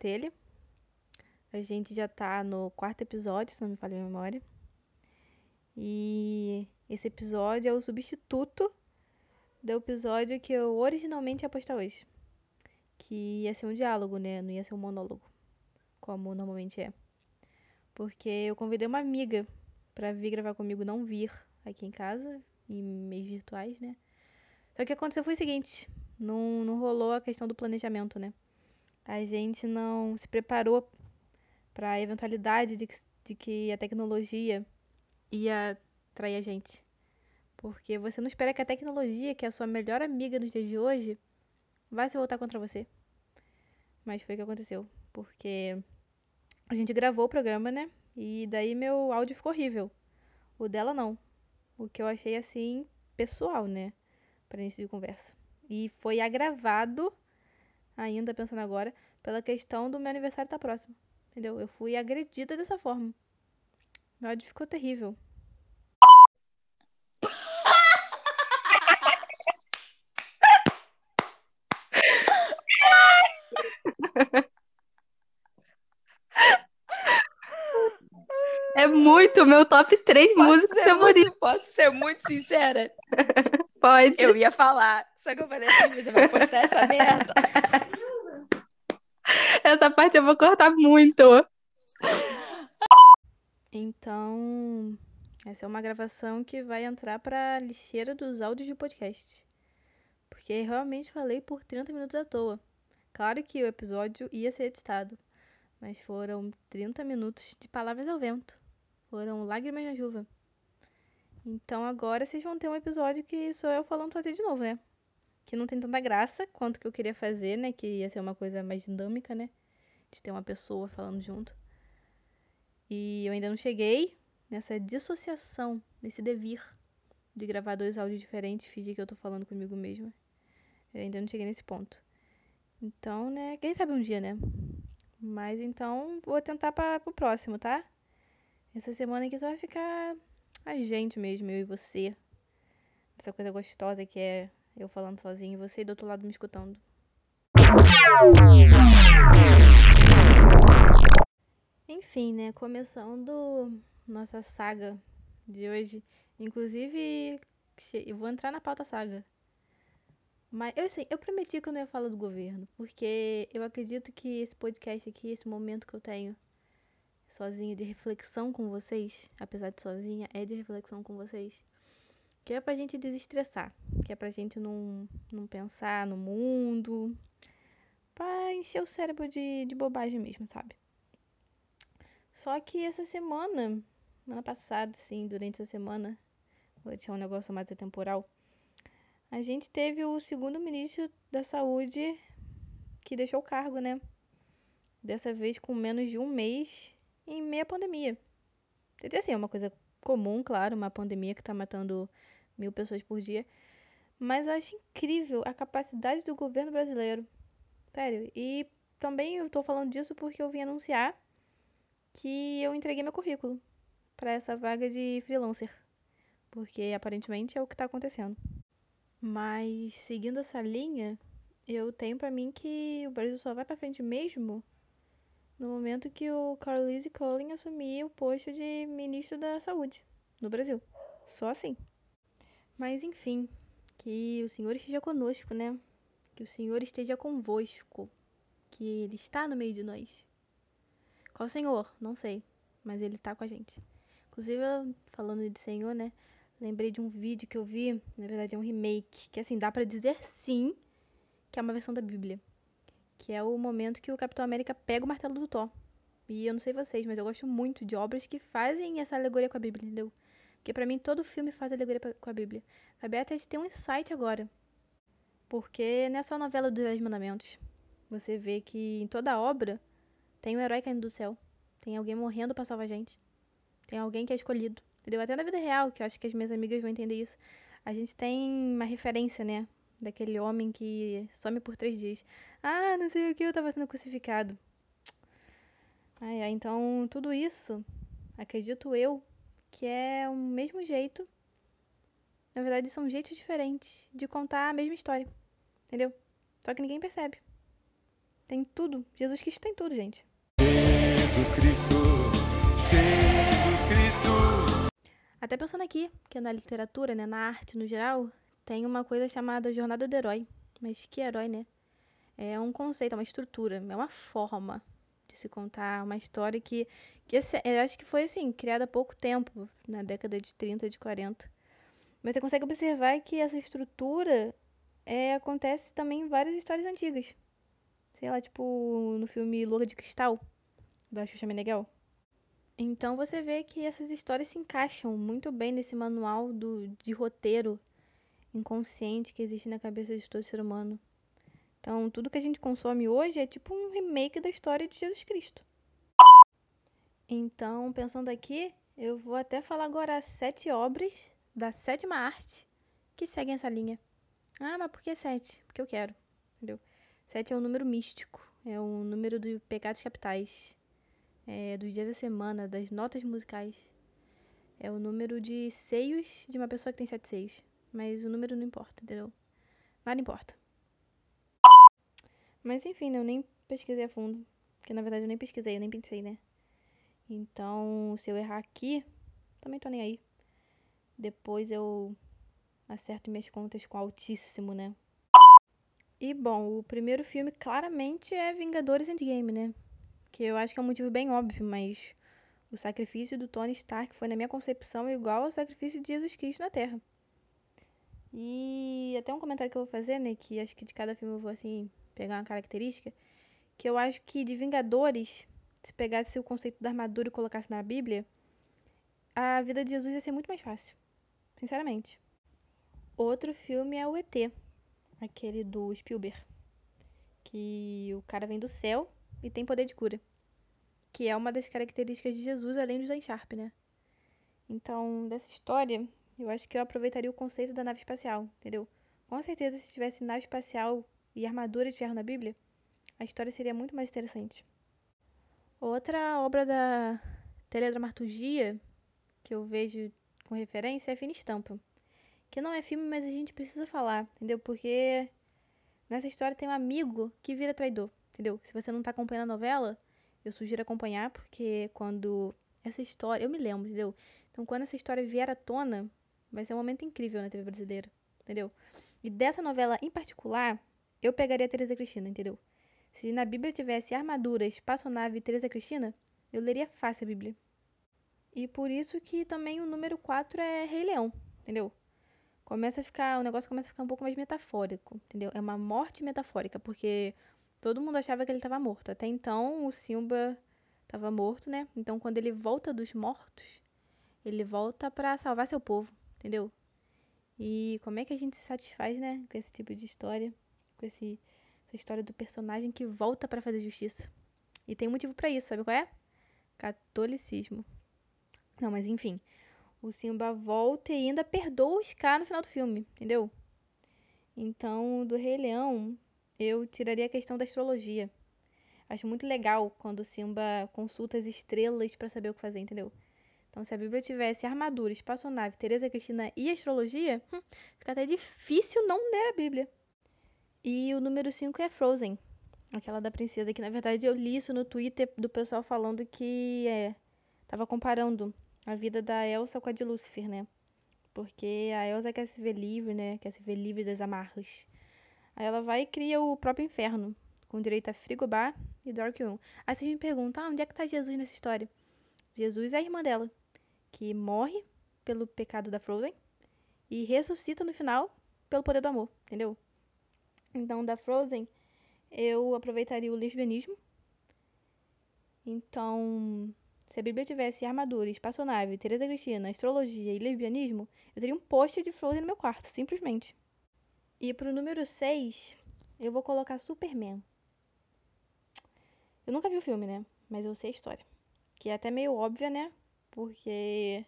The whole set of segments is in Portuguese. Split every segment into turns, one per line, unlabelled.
Telha. A gente já tá no quarto episódio, se não me falha a memória. E esse episódio é o substituto do episódio que eu originalmente ia postar hoje. Que ia ser um diálogo, né? Não ia ser um monólogo, como normalmente é. Porque eu convidei uma amiga pra vir gravar comigo, não vir aqui em casa, em meios virtuais, né? Só que o que aconteceu foi o seguinte: não, não rolou a questão do planejamento, né? A gente não se preparou para a eventualidade de que, de que a tecnologia ia trair a gente. Porque você não espera que a tecnologia, que é a sua melhor amiga nos dias de hoje, vai se voltar contra você. Mas foi o que aconteceu. Porque a gente gravou o programa, né? E daí meu áudio ficou horrível. O dela não. O que eu achei assim, pessoal, né? Para início de conversa. E foi agravado, ainda pensando agora, pela questão do meu aniversário tá próximo. Entendeu? Eu fui agredida dessa forma. Meu áudio ficou terrível.
É muito meu top 3
Posso
músicas favoritas.
muito, posso ser muito sincera?
Pode.
Eu ia falar, só que eu falei assim, você vai postar essa merda?
Essa parte eu vou cortar muito.
Então, essa é uma gravação que vai entrar para a lixeira dos áudios de podcast. Porque realmente falei por 30 minutos à toa. Claro que o episódio ia ser editado, mas foram 30 minutos de palavras ao vento. Foram lágrimas na chuva. Então agora vocês vão ter um episódio que sou eu falando fazer de novo, né? Que não tem tanta graça quanto que eu queria fazer, né? Que ia ser uma coisa mais dinâmica, né? De ter uma pessoa falando junto. E eu ainda não cheguei nessa dissociação, nesse devir de gravar dois áudios diferentes, fingir que eu tô falando comigo mesma. Eu ainda não cheguei nesse ponto. Então, né? Quem sabe um dia, né? Mas então vou tentar para pro próximo, tá? Essa semana aqui só vai ficar a gente mesmo, eu e você. Essa coisa gostosa que é eu falando sozinho e você do outro lado me escutando. Enfim, né? Começando nossa saga de hoje. Inclusive, eu vou entrar na pauta saga. Mas eu sei, eu prometi que eu não ia falar do governo, porque eu acredito que esse podcast aqui, esse momento que eu tenho sozinho de reflexão com vocês, apesar de sozinha, é de reflexão com vocês, que é pra gente desestressar, que é pra gente não, não pensar no mundo, pra encher o cérebro de, de bobagem mesmo, sabe? Só que essa semana, semana passada, sim, durante essa semana, vou deixar um negócio mais atemporal, a gente teve o segundo ministro da saúde que deixou o cargo, né? Dessa vez com menos de um mês em meia pandemia. Quer assim, é uma coisa comum, claro, uma pandemia que tá matando mil pessoas por dia. Mas eu acho incrível a capacidade do governo brasileiro. Sério. E também eu tô falando disso porque eu vim anunciar que eu entreguei meu currículo para essa vaga de freelancer. Porque aparentemente é o que tá acontecendo. Mas seguindo essa linha, eu tenho pra mim que o Brasil só vai pra frente mesmo no momento que o Carlise Cullen assumir o posto de ministro da Saúde no Brasil. Só assim. Mas enfim, que o Senhor esteja conosco, né? Que o Senhor esteja convosco. Que Ele está no meio de nós. Qual Senhor? Não sei. Mas Ele tá com a gente. Inclusive, falando de Senhor, né? Lembrei de um vídeo que eu vi, na verdade é um remake, que assim, dá pra dizer sim que é uma versão da Bíblia. Que é o momento que o Capitão América pega o martelo do Thor. E eu não sei vocês, mas eu gosto muito de obras que fazem essa alegoria com a Bíblia, entendeu? Porque pra mim todo filme faz alegoria com a Bíblia. Acabei até de ter um insight agora. Porque não é só a novela dos Dez Mandamentos. Você vê que em toda obra tem um herói caindo do céu. Tem alguém morrendo pra salvar a gente. Tem alguém que é escolhido. Entendeu? Até na vida real, que eu acho que as minhas amigas vão entender isso. A gente tem uma referência, né? Daquele homem que some por três dias. Ah, não sei o que, eu tava sendo crucificado. Ai, ai, então, tudo isso, acredito eu, que é o mesmo jeito. Na verdade, são jeitos diferentes de contar a mesma história. Entendeu? Só que ninguém percebe. Tem tudo. Jesus Cristo tem tudo, gente.
Jesus Cristo, Jesus Cristo.
Até pensando aqui, que na literatura, né, na arte no geral, tem uma coisa chamada jornada do herói. Mas que herói, né? É um conceito, é uma estrutura, é uma forma de se contar uma história que, que eu acho que foi assim, criada há pouco tempo, na década de 30, de 40. Mas você consegue observar que essa estrutura é, acontece também em várias histórias antigas. Sei lá, tipo no filme Lua de Cristal, da Xuxa Meneghel. Então você vê que essas histórias se encaixam muito bem nesse manual do, de roteiro inconsciente que existe na cabeça de todo ser humano. Então, tudo que a gente consome hoje é tipo um remake da história de Jesus Cristo. Então, pensando aqui, eu vou até falar agora sete obras da sétima arte que seguem essa linha. Ah, mas por que sete? Porque eu quero, entendeu? Sete é um número místico, é um número dos pecados capitais, é dos dias da semana, das notas musicais. É o número de seios de uma pessoa que tem sete seios. Mas o número não importa, entendeu? Nada importa. Mas enfim, né, eu nem pesquisei a fundo. Porque na verdade eu nem pesquisei, eu nem pensei, né? Então, se eu errar aqui, também tô nem aí. Depois eu acerto minhas contas com altíssimo, né? E bom, o primeiro filme claramente é Vingadores Endgame, né? Eu acho que é um motivo bem óbvio, mas o sacrifício do Tony Stark foi, na minha concepção, igual ao sacrifício de Jesus Cristo na Terra. E até um comentário que eu vou fazer, né? Que acho que de cada filme eu vou, assim, pegar uma característica. Que eu acho que de Vingadores, se pegasse o conceito da armadura e colocasse na Bíblia, a vida de Jesus ia ser muito mais fácil. Sinceramente. Outro filme é o ET, aquele do Spielberg. Que o cara vem do céu e tem poder de cura. Que é uma das características de Jesus, além do Dan Sharp, né? Então, dessa história, eu acho que eu aproveitaria o conceito da nave espacial, entendeu? Com certeza, se tivesse nave espacial e armadura de ferro na Bíblia, a história seria muito mais interessante. Outra obra da teledramaturgia que eu vejo com referência é Fina Estampa. Que não é filme, mas a gente precisa falar, entendeu? Porque nessa história tem um amigo que vira traidor, entendeu? Se você não tá acompanhando a novela, eu sugiro acompanhar, porque quando essa história. Eu me lembro, entendeu? Então, quando essa história vier à tona, Vai ser um momento incrível na TV brasileira, entendeu? E dessa novela em particular, eu pegaria a Teresa Cristina, entendeu? Se na Bíblia tivesse armadura, espaçonave e Teresa Cristina, eu leria fácil a Bíblia. E por isso que também o número 4 é Rei Leão, entendeu? Começa a ficar, o negócio começa a ficar um pouco mais metafórico, entendeu? É uma morte metafórica, porque todo mundo achava que ele estava morto. Até então, o Simba estava morto, né? Então, quando ele volta dos mortos, ele volta para salvar seu povo. Entendeu? E como é que a gente se satisfaz, né, com esse tipo de história, com esse, essa história do personagem que volta para fazer justiça. E tem um motivo para isso, sabe qual é? Catolicismo. Não, mas enfim, o Simba volta e ainda perdoa o Scar no final do filme, entendeu? Então, do Rei Leão, eu tiraria a questão da astrologia. Acho muito legal quando o Simba consulta as estrelas para saber o que fazer, entendeu? Então, se a Bíblia tivesse armadura, espaçonave, Teresa Cristina e astrologia, hum, fica até difícil não ler a Bíblia. E o número 5 é Frozen, aquela da princesa, que na verdade eu li isso no Twitter do pessoal falando que é, tava comparando a vida da Elsa com a de Lúcifer, né? Porque a Elsa quer se ver livre, né? Quer se ver livre das amarras. Aí ela vai e cria o próprio inferno, com direito a frigobar e Dark Room. Aí vocês me perguntam, ah, onde é que tá Jesus nessa história? Jesus é a irmã dela que morre pelo pecado da Frozen e ressuscita no final pelo poder do amor, entendeu? Então, da Frozen, eu aproveitaria o lesbianismo. Então, se a Bíblia tivesse armadura, espaçonave, Teresa Cristina, astrologia e lesbianismo, eu teria um post de Frozen no meu quarto, simplesmente. E pro número 6, eu vou colocar Superman. Eu nunca vi o filme, né? Mas eu sei a história. Que é até meio óbvia, né? porque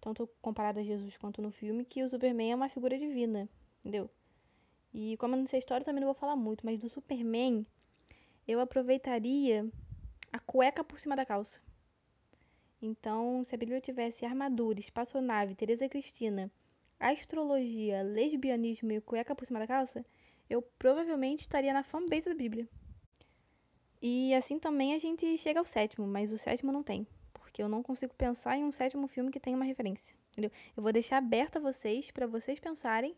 tanto comparado a Jesus quanto no filme, que o Superman é uma figura divina, entendeu? E como eu não sei a história, também não vou falar muito, mas do Superman, eu aproveitaria a cueca por cima da calça. Então, se a Bíblia tivesse armadura, espaçonave, Teresa Cristina, astrologia, lesbianismo e cueca por cima da calça, eu provavelmente estaria na fanbase da Bíblia. E assim também a gente chega ao sétimo, mas o sétimo não tem. Porque eu não consigo pensar em um sétimo filme que tenha uma referência. Entendeu? Eu vou deixar aberto a vocês, para vocês pensarem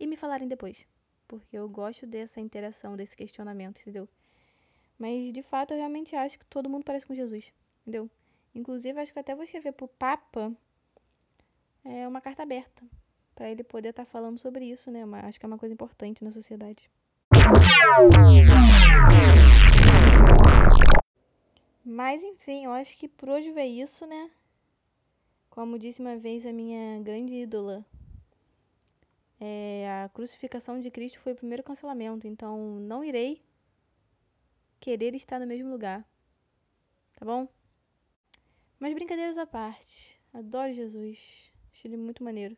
e me falarem depois. Porque eu gosto dessa interação, desse questionamento, entendeu? Mas de fato eu realmente acho que todo mundo parece com Jesus, entendeu? Inclusive acho que até vou escrever pro Papa é uma carta aberta para ele poder estar tá falando sobre isso, né? Acho que é uma coisa importante na sociedade. Mas enfim, eu acho que por hoje é isso, né? Como disse uma vez a minha grande ídola, é, a crucificação de Cristo foi o primeiro cancelamento, então não irei querer estar no mesmo lugar. Tá bom? Mas brincadeiras à parte, adoro Jesus, acho ele muito maneiro.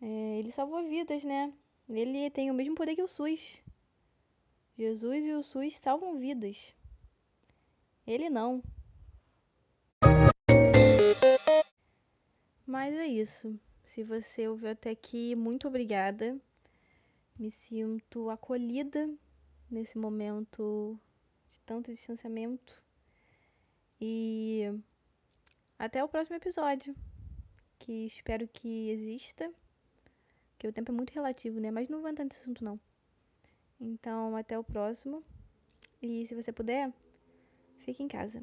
É, ele salvou vidas, né? Ele tem o mesmo poder que o SUS. Jesus e o SUS salvam vidas. Ele não. Mas é isso. Se você ouviu até aqui, muito obrigada. Me sinto acolhida nesse momento de tanto distanciamento. E até o próximo episódio, que espero que exista. Que o tempo é muito relativo, né? Mas não vou entrar nesse assunto não. Então, até o próximo. E se você puder, fique em casa.